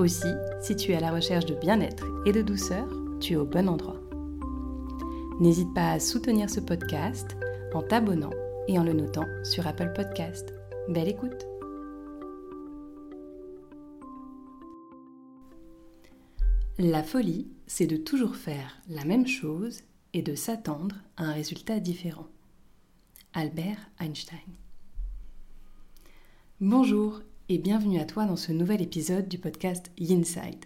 Aussi, si tu es à la recherche de bien-être et de douceur, tu es au bon endroit. N'hésite pas à soutenir ce podcast en t'abonnant et en le notant sur Apple Podcast. Belle écoute La folie, c'est de toujours faire la même chose et de s'attendre à un résultat différent. Albert Einstein. Bonjour et bienvenue à toi dans ce nouvel épisode du podcast Inside.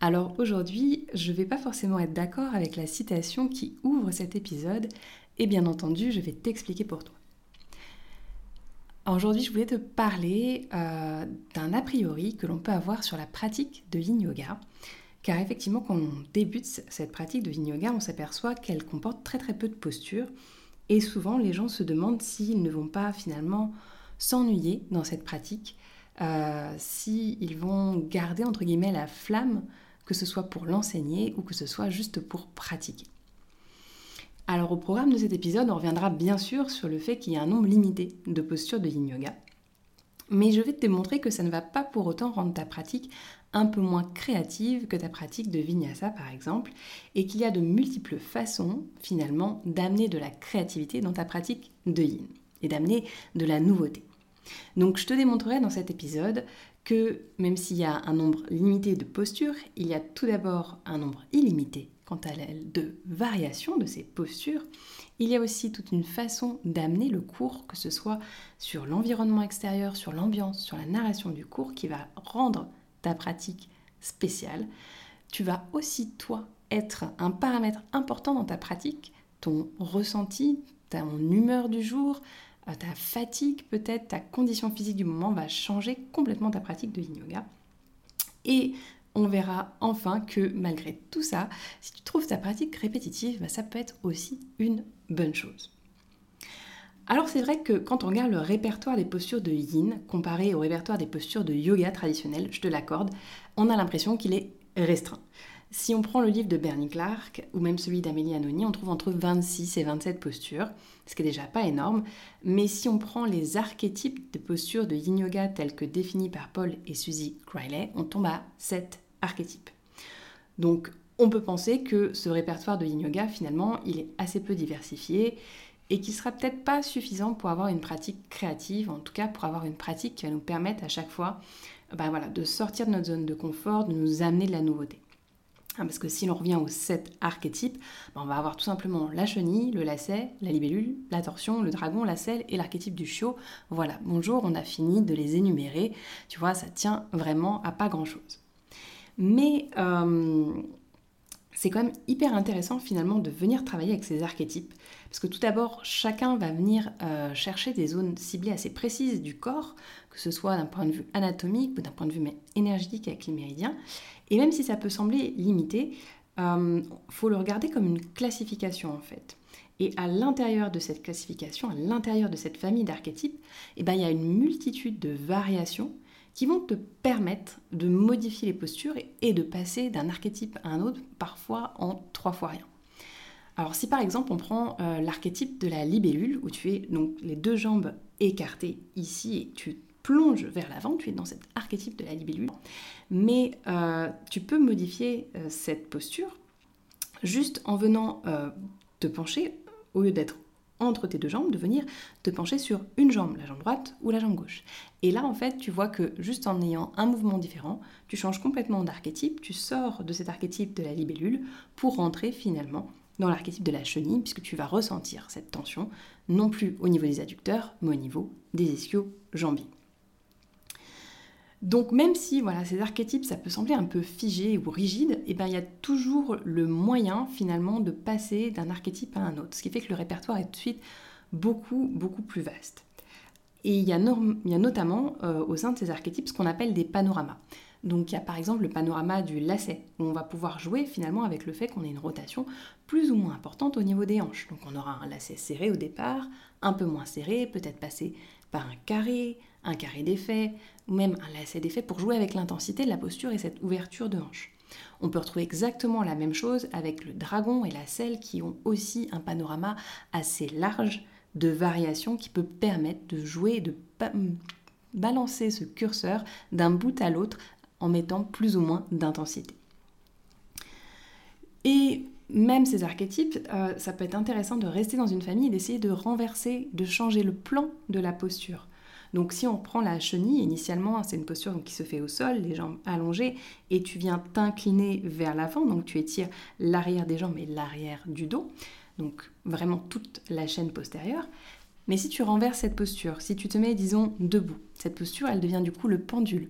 Alors aujourd'hui, je ne vais pas forcément être d'accord avec la citation qui ouvre cet épisode et bien entendu, je vais t'expliquer pour toi. Aujourd'hui, je voulais te parler euh, d'un a priori que l'on peut avoir sur la pratique de yin yoga. Car effectivement, quand on débute cette pratique de yin yoga, on s'aperçoit qu'elle comporte très très peu de postures. Et souvent, les gens se demandent s'ils ne vont pas finalement s'ennuyer dans cette pratique, euh, s'ils vont garder entre guillemets la flamme, que ce soit pour l'enseigner ou que ce soit juste pour pratiquer. Alors au programme de cet épisode, on reviendra bien sûr sur le fait qu'il y a un nombre limité de postures de yin yoga. Mais je vais te démontrer que ça ne va pas pour autant rendre ta pratique un peu moins créative que ta pratique de vinyasa par exemple, et qu'il y a de multiples façons finalement d'amener de la créativité dans ta pratique de yin et d'amener de la nouveauté. Donc je te démontrerai dans cet épisode que même s'il y a un nombre limité de postures, il y a tout d'abord un nombre illimité quant à de variations de ces postures. Il y a aussi toute une façon d'amener le cours, que ce soit sur l'environnement extérieur, sur l'ambiance, sur la narration du cours, qui va rendre ta pratique spéciale. Tu vas aussi, toi, être un paramètre important dans ta pratique, ton ressenti, ton humeur du jour, ta fatigue peut-être, ta condition physique du moment va changer complètement ta pratique de yin yoga. Et on verra enfin que malgré tout ça, si tu trouves ta pratique répétitive, bah, ça peut être aussi une bonne chose. Alors c'est vrai que quand on regarde le répertoire des postures de yin comparé au répertoire des postures de yoga traditionnelles, je te l'accorde, on a l'impression qu'il est restreint. Si on prend le livre de Bernie Clark ou même celui d'Amélie Anoni, on trouve entre 26 et 27 postures, ce qui est déjà pas énorme. Mais si on prend les archétypes de postures de yin yoga tels que définis par Paul et Suzy Criley, on tombe à 7 archétypes. Donc on peut penser que ce répertoire de yin yoga, finalement, il est assez peu diversifié et qui sera peut-être pas suffisant pour avoir une pratique créative, en tout cas pour avoir une pratique qui va nous permettre à chaque fois ben de sortir de notre zone de confort, de nous amener de la nouveauté. Hein, parce que si l'on revient aux sept archétypes, ben, on va avoir tout simplement la chenille, le lacet, la libellule, la torsion, le dragon, la selle et l'archétype du chiot. Voilà, bonjour, on a fini de les énumérer. Tu vois, ça tient vraiment à pas grand-chose. Mais euh, c'est quand même hyper intéressant finalement de venir travailler avec ces archétypes. Parce que tout d'abord, chacun va venir euh, chercher des zones ciblées assez précises du corps, que ce soit d'un point de vue anatomique ou d'un point de vue énergétique avec les méridiens. Et même si ça peut sembler limité, il euh, faut le regarder comme une classification en fait. Et à l'intérieur de cette classification, à l'intérieur de cette famille d'archétypes, eh ben, il y a une multitude de variations qui vont te permettre de modifier les postures et de passer d'un archétype à un autre, parfois en trois fois rien. Alors si par exemple on prend euh, l'archétype de la libellule, où tu es donc les deux jambes écartées ici et tu plonges vers l'avant, tu es dans cet archétype de la libellule, mais euh, tu peux modifier euh, cette posture juste en venant euh, te pencher, au lieu d'être entre tes deux jambes, de venir te pencher sur une jambe, la jambe droite ou la jambe gauche. Et là, en fait, tu vois que juste en ayant un mouvement différent, tu changes complètement d'archétype, tu sors de cet archétype de la libellule pour rentrer finalement dans l'archétype de la chenille, puisque tu vas ressentir cette tension, non plus au niveau des adducteurs, mais au niveau des ischio-jambiers. Donc même si voilà, ces archétypes, ça peut sembler un peu figé ou rigide, et eh ben, il y a toujours le moyen finalement de passer d'un archétype à un autre, ce qui fait que le répertoire est tout de suite beaucoup, beaucoup plus vaste. Et il y a, notamment euh, au sein de ces archétypes ce qu'on appelle des panoramas. Donc il y a par exemple le panorama du lacet, où on va pouvoir jouer finalement avec le fait qu'on ait une rotation plus ou moins importante au niveau des hanches. Donc on aura un lacet serré au départ, un peu moins serré, peut-être passer par un carré, un carré d'effet, ou même un lacet d'effet pour jouer avec l'intensité de la posture et cette ouverture de hanche. On peut retrouver exactement la même chose avec le dragon et la selle qui ont aussi un panorama assez large de variations qui peut permettre de jouer, de balancer ce curseur d'un bout à l'autre en mettant plus ou moins d'intensité. Et même ces archétypes, euh, ça peut être intéressant de rester dans une famille et d'essayer de renverser, de changer le plan de la posture. Donc si on prend la chenille, initialement c'est une posture qui se fait au sol, les jambes allongées, et tu viens t'incliner vers l'avant, donc tu étires l'arrière des jambes et l'arrière du dos, donc vraiment toute la chaîne postérieure. Mais si tu renverses cette posture, si tu te mets, disons, debout, cette posture, elle devient du coup le pendule.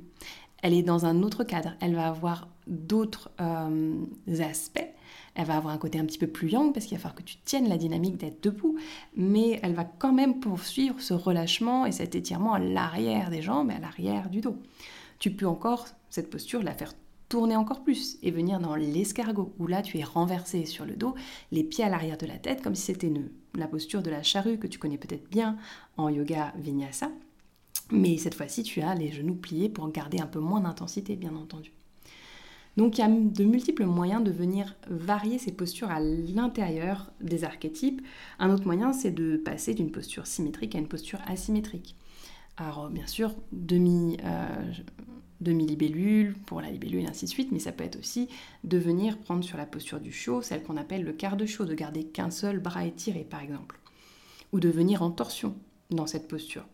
Elle est dans un autre cadre, elle va avoir d'autres euh, aspects elle va avoir un côté un petit peu plus yang parce qu'il va falloir que tu tiennes la dynamique d'être debout, mais elle va quand même poursuivre ce relâchement et cet étirement à l'arrière des jambes et à l'arrière du dos. Tu peux encore, cette posture, la faire tourner encore plus et venir dans l'escargot, où là tu es renversé sur le dos, les pieds à l'arrière de la tête, comme si c'était la posture de la charrue que tu connais peut-être bien en yoga vinyasa. Mais cette fois-ci, tu as les genoux pliés pour garder un peu moins d'intensité, bien entendu. Donc il y a de multiples moyens de venir varier ces postures à l'intérieur des archétypes. Un autre moyen, c'est de passer d'une posture symétrique à une posture asymétrique. Alors bien sûr, demi, euh, demi-libellule pour la libellule et ainsi de suite, mais ça peut être aussi de venir prendre sur la posture du chaud, celle qu'on appelle le quart de chaud, de garder qu'un seul bras étiré par exemple, ou de venir en torsion dans cette posture.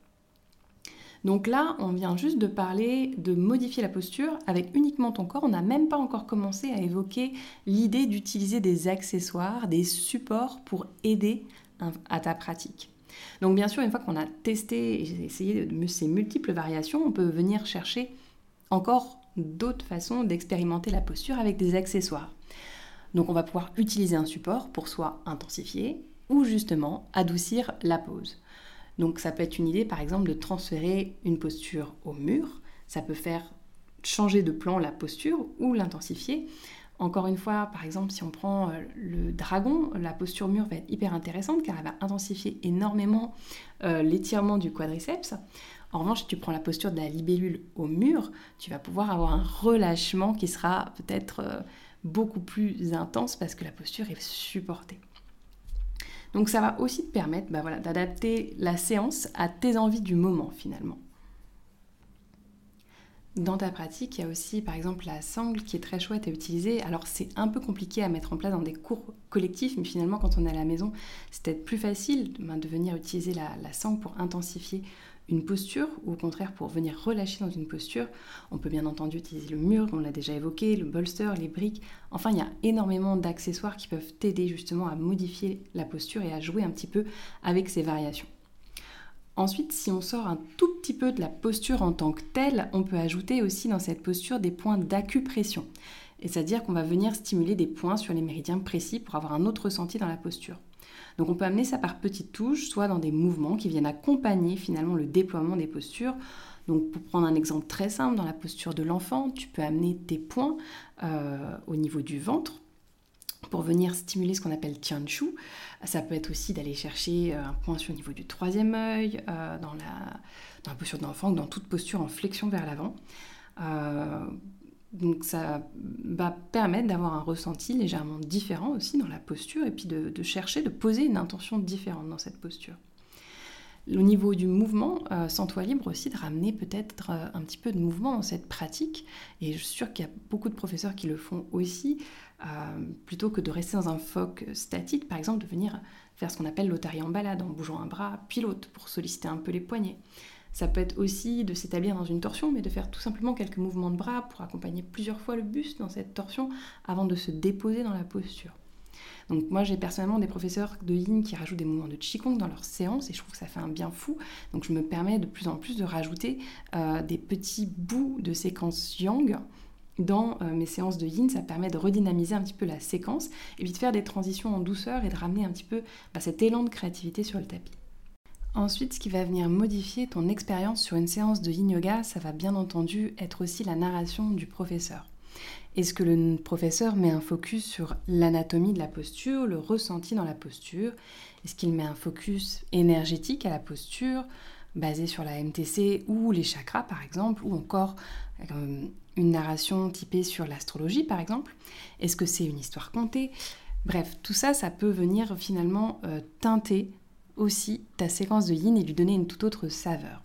Donc là, on vient juste de parler de modifier la posture avec uniquement ton corps. On n'a même pas encore commencé à évoquer l'idée d'utiliser des accessoires, des supports pour aider à ta pratique. Donc bien sûr, une fois qu'on a testé et essayé ces multiples variations, on peut venir chercher encore d'autres façons d'expérimenter la posture avec des accessoires. Donc on va pouvoir utiliser un support pour soit intensifier ou justement adoucir la pose. Donc ça peut être une idée par exemple de transférer une posture au mur, ça peut faire changer de plan la posture ou l'intensifier. Encore une fois, par exemple, si on prend euh, le dragon, la posture mur va être hyper intéressante car elle va intensifier énormément euh, l'étirement du quadriceps. En revanche, si tu prends la posture de la libellule au mur, tu vas pouvoir avoir un relâchement qui sera peut-être euh, beaucoup plus intense parce que la posture est supportée. Donc ça va aussi te permettre bah d'adapter la séance à tes envies du moment finalement. Dans ta pratique, il y a aussi par exemple la sangle qui est très chouette à utiliser. Alors c'est un peu compliqué à mettre en place dans des cours collectifs, mais finalement quand on est à la maison, c'est peut-être plus facile ben, de venir utiliser la sangle pour intensifier une posture ou au contraire pour venir relâcher dans une posture. On peut bien entendu utiliser le mur, on l'a déjà évoqué, le bolster, les briques. Enfin, il y a énormément d'accessoires qui peuvent t'aider justement à modifier la posture et à jouer un petit peu avec ces variations. Ensuite, si on sort un tout petit peu de la posture en tant que telle, on peut ajouter aussi dans cette posture des points d'acupression. C'est-à-dire qu'on va venir stimuler des points sur les méridiens précis pour avoir un autre ressenti dans la posture. Donc on peut amener ça par petites touches, soit dans des mouvements qui viennent accompagner finalement le déploiement des postures. Donc pour prendre un exemple très simple, dans la posture de l'enfant, tu peux amener tes points euh, au niveau du ventre pour venir stimuler ce qu'on appelle tianchu. Ça peut être aussi d'aller chercher euh, un point sur le niveau du troisième œil, euh, dans, la, posture de l'enfant ou dans toute posture en flexion vers l'avant. Donc ça va permettre d'avoir un ressenti légèrement différent aussi dans la posture et puis de, chercher, de poser une intention différente dans cette posture. Au niveau du mouvement, euh, sens-toi libre aussi de ramener peut-être euh, un petit peu de mouvement dans cette pratique. Et je suis sûre qu'il y a beaucoup de professeurs qui le font aussi, euh, plutôt que de rester dans un foc statique, par exemple, de venir faire ce qu'on appelle l'otarie en balade en bougeant un bras puis l'autre pour solliciter un peu les poignets. Ça peut être aussi de s'établir dans une torsion, mais de faire tout simplement quelques mouvements de bras pour accompagner plusieurs fois le buste dans cette torsion avant de se déposer dans la posture. Donc moi j'ai personnellement des professeurs de yin qui rajoutent des mouvements de qigong dans leurs séances et je trouve que ça fait un bien fou. Donc je me permets de plus en plus de rajouter euh, des petits bouts de séquence yang dans euh, mes séances de yin, ça permet de redynamiser un petit peu la séquence et puis de faire des transitions en douceur et de ramener un petit peu bah, cet élan de créativité sur le tapis. Ensuite, ce qui va venir modifier ton expérience sur une séance de yin yoga, ça va bien entendu être aussi la narration du professeur. Est-ce que le professeur met un focus sur l'anatomie de la posture, le ressenti dans la posture? Est-ce qu'il met un focus énergétique à la posture, basé sur la MTC ou les chakras par exemple, ou encore euh, une narration typée sur l'astrologie par exemple? Est-ce que c'est une histoire contée? Bref, tout ça, ça peut venir finalement euh, teinter aussi ta séquence de yin et lui donner une toute autre saveur.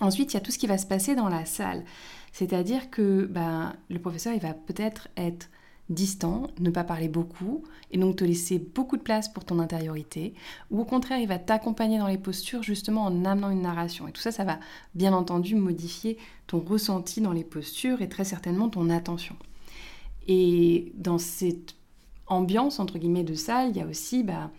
Ensuite, il y a tout ce qui va se passer dans la salle. C'est-à-dire que ben, le professeur, il va peut-être être distant, ne pas parler beaucoup, et donc te laisser beaucoup de place pour ton intériorité, ou au contraire, il va t'accompagner dans les postures justement en amenant une narration. Et tout ça, ça va bien entendu modifier ton ressenti dans les postures et très certainement ton attention. Et dans cette ambiance, entre guillemets, de salle, il y a aussi... Ben,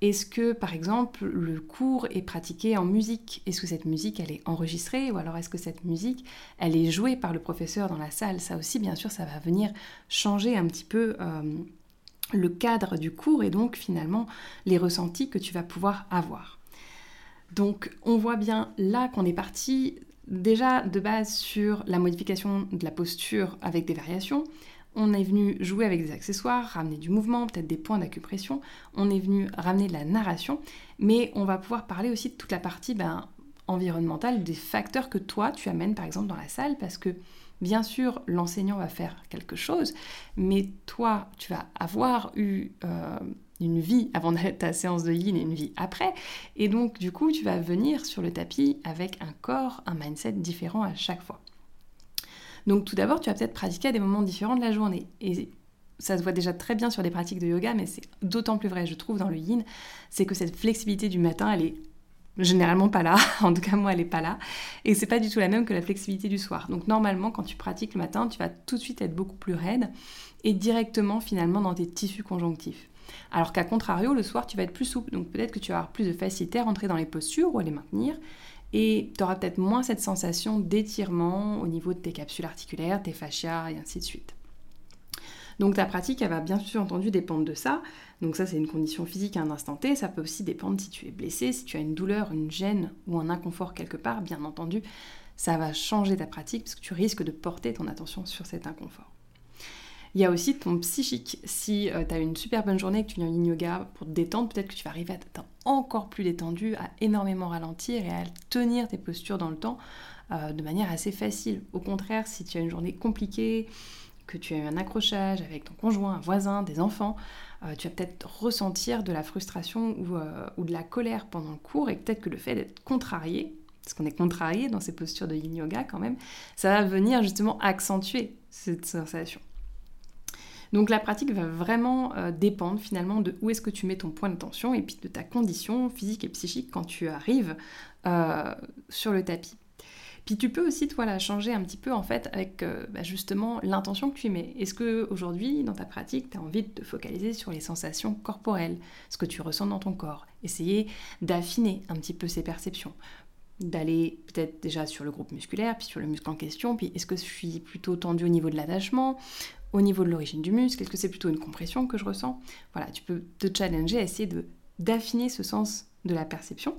est-ce que, par exemple, le cours est pratiqué en musique? Est-ce que cette musique, elle est enregistrée? Ou alors est-ce que cette musique, elle est jouée par le professeur dans la salle? Ça aussi, bien sûr, ça va venir changer un petit peu euh, le cadre du cours et donc finalement les ressentis que tu vas pouvoir avoir. Donc, on voit bien là qu'on est parti déjà de base sur la modification de la posture avec des variations. On est venu jouer avec des accessoires, ramener du mouvement, peut-être des points d'acupression. On est venu ramener de la narration, mais on va pouvoir parler aussi de toute la partie ben, environnementale, des facteurs que toi tu amènes par exemple dans la salle, parce que bien sûr l'enseignant va faire quelque chose, mais toi tu vas avoir eu euh, une vie avant ta séance de yin et une vie après, et donc du coup tu vas venir sur le tapis avec un corps, un mindset différent à chaque fois. Donc tout d'abord, tu vas peut-être pratiquer à des moments différents de la journée. Et ça se voit déjà très bien sur des pratiques de yoga, mais c'est d'autant plus vrai, je trouve, dans le yin, c'est que cette flexibilité du matin, elle est généralement pas là. en tout cas, moi, elle n'est pas là. Et c'est pas du tout la même que la flexibilité du soir. Donc normalement, quand tu pratiques le matin, tu vas tout de suite être beaucoup plus raide et directement finalement dans tes tissus conjonctifs. Alors qu'à contrario, le soir, tu vas être plus souple. Donc peut-être que tu vas avoir plus de facilité à rentrer dans les postures ou à les maintenir et tu auras peut-être moins cette sensation d'étirement au niveau de tes capsules articulaires, tes fascias et ainsi de suite. Donc ta pratique, elle va bien sûr entendu dépendre de ça. Donc ça, c'est une condition physique à un instant T. Ça peut aussi dépendre si tu es blessé, si tu as une douleur, une gêne ou un inconfort quelque part. Bien entendu, ça va changer ta pratique parce que tu risques de porter ton attention sur cet inconfort. Il y a aussi ton psychique. Si euh, tu as une super bonne journée et que tu viens en yoga pour te détendre, peut-être que tu vas arriver à être encore plus détendu, à énormément ralentir et à tenir tes postures dans le temps euh, de manière assez facile. Au contraire, si tu as une journée compliquée, que tu as eu un accrochage avec ton conjoint, un voisin, des enfants, euh, tu vas peut-être ressentir de la frustration ou, de la colère pendant le cours et peut-être que le fait d'être contrarié, parce qu'on est contrarié dans ces postures de yoga quand même, ça va venir justement accentuer cette sensation. Donc la pratique va vraiment euh, dépendre finalement de où est-ce que tu mets ton point d'attention et puis de ta condition physique et psychique quand tu arrives euh, sur le tapis. Puis tu peux aussi, toi, la changer un petit peu en fait avec euh, bah, justement l'intention que tu y mets. Est-ce que aujourd'hui, dans ta pratique, tu as envie de te focaliser sur les sensations corporelles, ce que tu ressens dans ton corps? Essayer d'affiner un petit peu ces perceptions d'aller peut-être déjà sur le groupe musculaire, puis sur le muscle en question, puis est-ce que je suis plutôt tendu au niveau de l'attachement au niveau de l'origine du muscle Est-ce que c'est plutôt une compression que je ressens? Voilà, tu peux te challenger essayer d'affiner ce sens de la perception.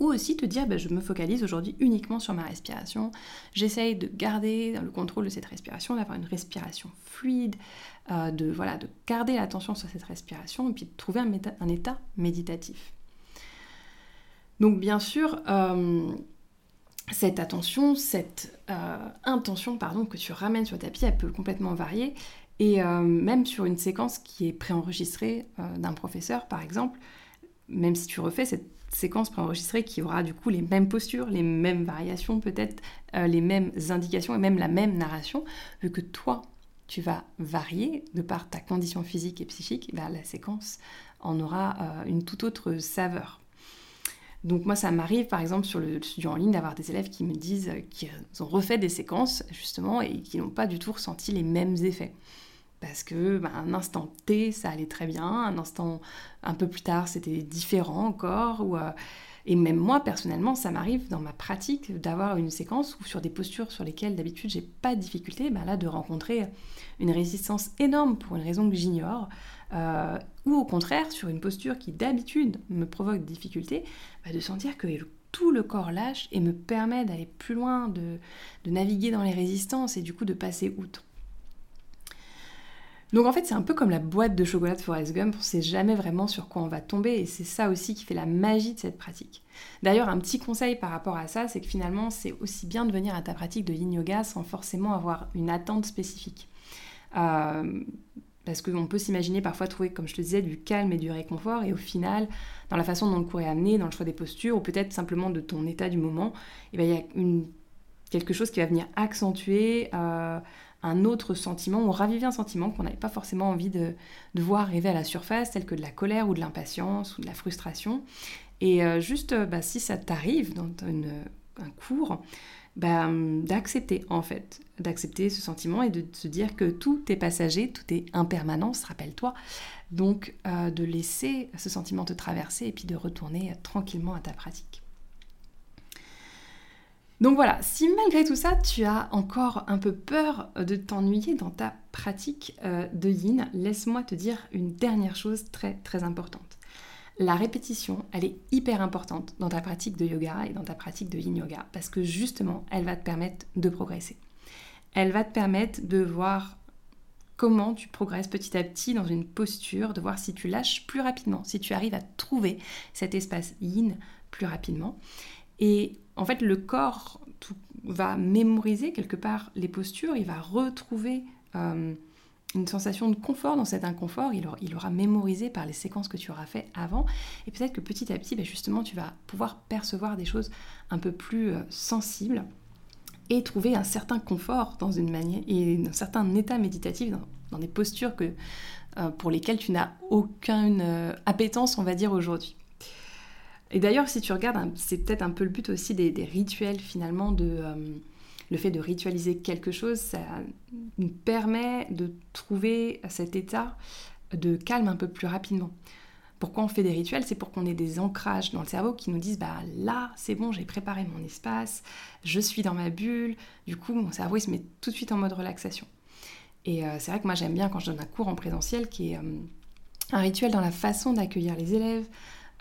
Ou aussi te dire, ben, je me focalise aujourd'hui uniquement sur ma respiration. J'essaye de garder le contrôle de cette respiration, d'avoir une respiration fluide, euh, de, voilà, de garder l'attention sur cette respiration et puis de trouver un état méditatif. Donc bien sûr, euh, cette attention, cette euh, intention pardon, que tu ramènes sur le tapis, elle peut complètement varier. Et euh, même sur une séquence qui est préenregistrée d'un professeur, par exemple, même si tu refais cette séquence préenregistrée qui aura du coup les mêmes postures, les mêmes variations peut-être, les mêmes indications et même la même narration, vu que toi, tu vas varier de par ta condition physique et psychique, bah, la séquence en aura une toute autre saveur. Donc moi, ça m'arrive par exemple sur le studio en ligne d'avoir des élèves qui me disent qu'ils ont refait des séquences justement et qui n'ont pas du tout ressenti les mêmes effets. Parce que ben, un instant T, ça allait très bien, un instant un peu plus tard, c'était différent encore. Ou, euh, Et même moi, personnellement, ça m'arrive dans ma pratique d'avoir une séquence où sur des postures sur lesquelles d'habitude j'ai pas de difficulté, ben de rencontrer une résistance énorme pour une raison que j'ignore, euh, ou au contraire sur une posture qui d'habitude me provoque des difficultés, bah, de sentir que tout le corps lâche et me permet d'aller plus loin, de naviguer dans les résistances et du coup de passer outre. Donc en fait, c'est un peu comme la boîte de chocolat de Forrest Gump, on ne sait jamais vraiment sur quoi on va tomber et c'est ça aussi qui fait la magie de cette pratique. D'ailleurs, un petit conseil par rapport à ça, c'est que finalement, c'est aussi bien de venir à ta pratique de yin yoga sans forcément avoir une attente spécifique. Euh, parce qu'on peut s'imaginer parfois trouver, comme je te disais, du calme et du réconfort, et au final, dans la façon dont le cours est amené, dans le choix des postures, ou peut-être simplement de ton état du moment, eh ben, il y a quelque chose qui va venir accentuer euh, un autre sentiment ou raviver un sentiment qu'on n'avait pas forcément envie de, voir arriver à la surface, tel que de la colère ou de l'impatience ou de la frustration. Et euh, juste, euh, bah, si ça t'arrive dans un cours, bah, d'accepter en fait, d'accepter ce sentiment et de se dire que tout est passager, tout est impermanence, rappelle-toi. Donc euh, de laisser ce sentiment te traverser et puis de retourner tranquillement à ta pratique. Donc voilà, si malgré tout ça, tu as encore un peu peur de t'ennuyer dans ta pratique euh, de yin, laisse-moi te dire une dernière chose très très importante. La répétition, elle est hyper importante dans ta pratique de yoga et dans ta pratique de yin yoga parce que justement, elle va te permettre de progresser. Elle va te permettre de voir comment tu progresses petit à petit dans une posture, de voir si tu lâches plus rapidement, si tu arrives à trouver cet espace yin plus rapidement. Et en fait, le corps va mémoriser quelque part les postures, il va retrouver euh, une sensation de confort dans cet inconfort, il, aura mémorisé par les séquences que tu auras fait avant, et peut-être que petit à petit, ben justement, tu vas pouvoir percevoir des choses un peu plus euh, sensibles et trouver un certain confort dans une manière et un certain état méditatif dans, des postures que, euh, pour lesquelles tu n'as aucune appétence, on va dire, aujourd'hui. Et d'ailleurs, si tu regardes, c'est peut-être un peu le but aussi des, rituels finalement, de, euh, le fait de ritualiser quelque chose, ça nous permet de trouver cet état de calme un peu plus rapidement. Pourquoi on fait des rituels? C'est pour qu'on ait des ancrages dans le cerveau qui nous disent bah là c'est bon j'ai préparé mon espace, je suis dans ma bulle, du coup mon cerveau il se met tout de suite en mode relaxation. Et euh, c'est vrai que moi j'aime bien quand je donne un cours en présentiel qui est euh, un rituel dans la façon d'accueillir les élèves,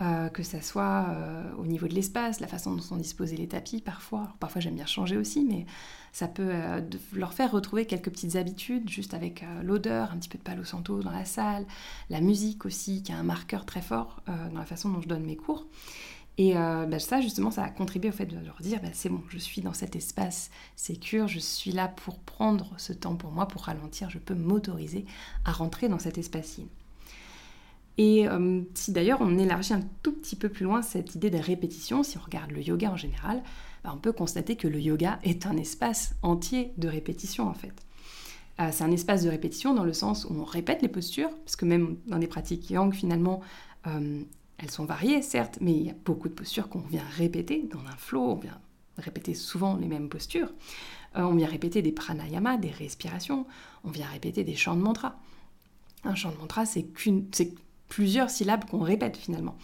euh, que ça soit euh, au niveau de l'espace, la façon dont sont disposés les tapis parfois. parfois j'aime bien changer aussi, mais ça peut euh, leur faire retrouver quelques petites habitudes, juste avec l'odeur, un petit peu de palo santo dans la salle, la musique aussi, qui a un marqueur très fort dans la façon dont je donne mes cours. Et bah, ça, justement, ça a contribué au fait de leur dire, bah, c'est bon, je suis dans cet espace sécure, je suis là pour prendre ce temps pour moi, pour ralentir, je peux m'autoriser à rentrer dans cet espace-ci. Et euh, si d'ailleurs on élargit un tout petit peu plus loin cette idée de répétition, si on regarde le yoga en général, bah, on peut constater que le yoga est un espace entier de répétition en fait. Euh, c'est un espace de répétition dans le sens où on répète les postures, parce que même dans des pratiques yang finalement, euh, elles sont variées certes, mais il y a beaucoup de postures qu'on vient répéter dans un flow, on vient répéter souvent les mêmes postures. on vient répéter des pranayamas, des respirations, on vient répéter des chants de mantra. Un chant de mantra, c'est qu'une, plusieurs syllabes qu'on répète finalement.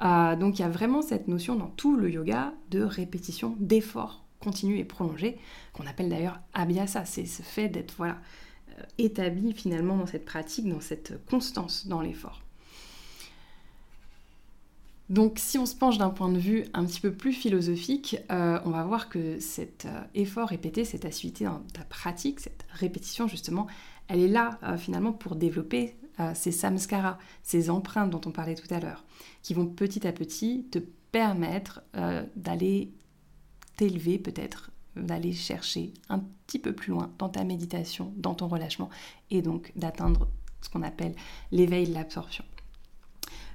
Euh, donc il y a vraiment cette notion dans tout le yoga de répétition, d'effort continu et prolongé, qu'on appelle d'ailleurs abhyasa. C'est ce fait d'être voilà, euh, établi finalement dans cette pratique, dans cette constance dans l'effort. Donc si on se penche d'un point de vue un petit peu plus philosophique, euh, on va voir que cet effort répété, cette assiduité dans ta pratique, cette répétition justement, elle est là finalement pour développer ces samskaras, ces empreintes dont on parlait tout à l'heure, qui vont petit à petit te permettre euh, d'aller t'élever peut-être, d'aller chercher un petit peu plus loin dans ta méditation, dans ton relâchement, et donc d'atteindre ce qu'on appelle l'éveil de l'absorption.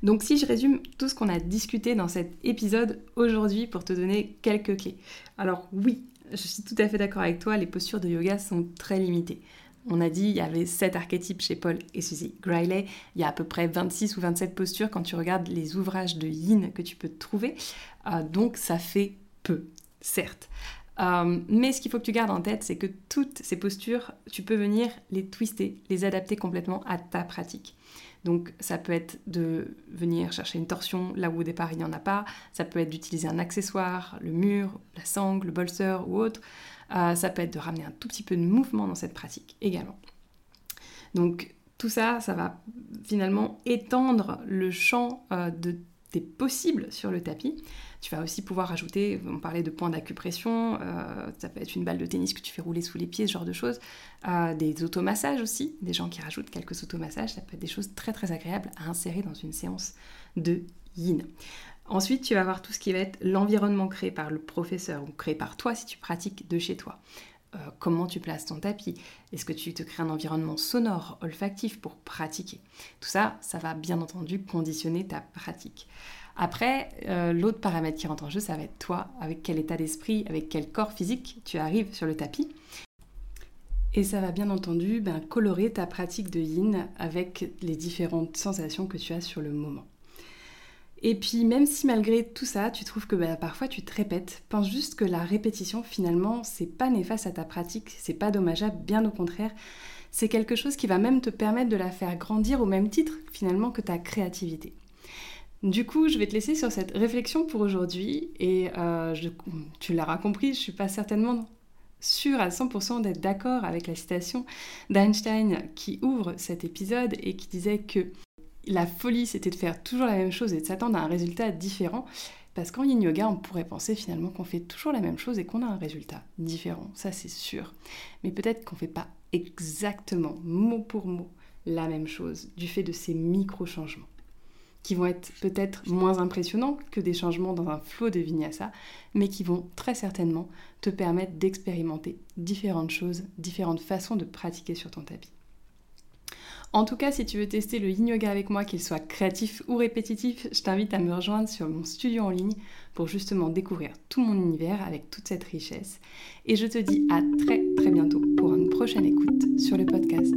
Donc si je résume tout ce qu'on a discuté dans cet épisode aujourd'hui pour te donner quelques clés. Alors oui, je suis tout à fait d'accord avec toi, les postures de yoga sont très limitées. On a dit il y avait 7 archétypes chez Paul et Suzy Griley. Il y a à peu près 26 ou 27 postures quand tu regardes les ouvrages de yin que tu peux trouver. Euh, donc ça fait peu, certes. Euh, mais ce qu'il faut que tu gardes en tête, c'est que toutes ces postures, tu peux venir les twister, les adapter complètement à ta pratique. Donc ça peut être de venir chercher une torsion là où au départ il n'y en a pas, ça peut être d'utiliser un accessoire, le mur, la sangle, le bolster ou autre, euh, ça peut être de ramener un tout petit peu de mouvement dans cette pratique également. Donc tout ça, ça va finalement étendre le champ euh, de des possibles sur le tapis. Tu vas aussi pouvoir ajouter, on parlait de points d'acupression, euh, ça peut être une balle de tennis que tu fais rouler sous les pieds, ce genre de choses. Euh, des automassages aussi, des gens qui rajoutent quelques automassages, ça peut être des choses très très agréables à insérer dans une séance de yin. Ensuite, tu vas voir tout ce qui va être l'environnement créé par le professeur ou créé par toi si tu pratiques de chez toi. Euh, comment tu places ton tapis Est-ce que tu te crées un environnement sonore, olfactif pour pratiquer? Tout ça, ça va bien entendu conditionner ta pratique. Après, euh, l'autre paramètre qui rentre en jeu, ça va être toi, avec quel état d'esprit, avec quel corps physique tu arrives sur le tapis. Et ça va bien entendu ben, colorer ta pratique de yin avec les différentes sensations que tu as sur le moment. Et puis même si malgré tout ça, tu trouves que bah, parfois tu te répètes, pense juste que la répétition finalement, c'est pas néfaste à ta pratique, c'est pas dommageable, bien au contraire, c'est quelque chose qui va même te permettre de la faire grandir au même titre finalement que ta créativité. Du coup, je vais te laisser sur cette réflexion pour aujourd'hui et euh, tu l'auras compris, je suis pas certainement sûre à 100% d'être d'accord avec la citation d'Einstein qui ouvre cet épisode et qui disait que la folie, c'était de faire toujours la même chose et de s'attendre à un résultat différent. Parce qu'en yin yoga, on pourrait penser finalement qu'on fait toujours la même chose et qu'on a un résultat différent. Ça, c'est sûr. Mais peut-être qu'on ne fait pas exactement, mot pour mot, la même chose du fait de ces micro-changements qui vont être peut-être moins impressionnants que des changements dans un flot de vinyasa, mais qui vont très certainement te permettre d'expérimenter différentes choses, différentes façons de pratiquer sur ton tapis. En tout cas, si tu veux tester le yin yoga avec moi, qu'il soit créatif ou répétitif, je t'invite à me rejoindre sur mon studio en ligne pour justement découvrir tout mon univers avec toute cette richesse. Et je te dis à très très bientôt pour une prochaine écoute sur le podcast.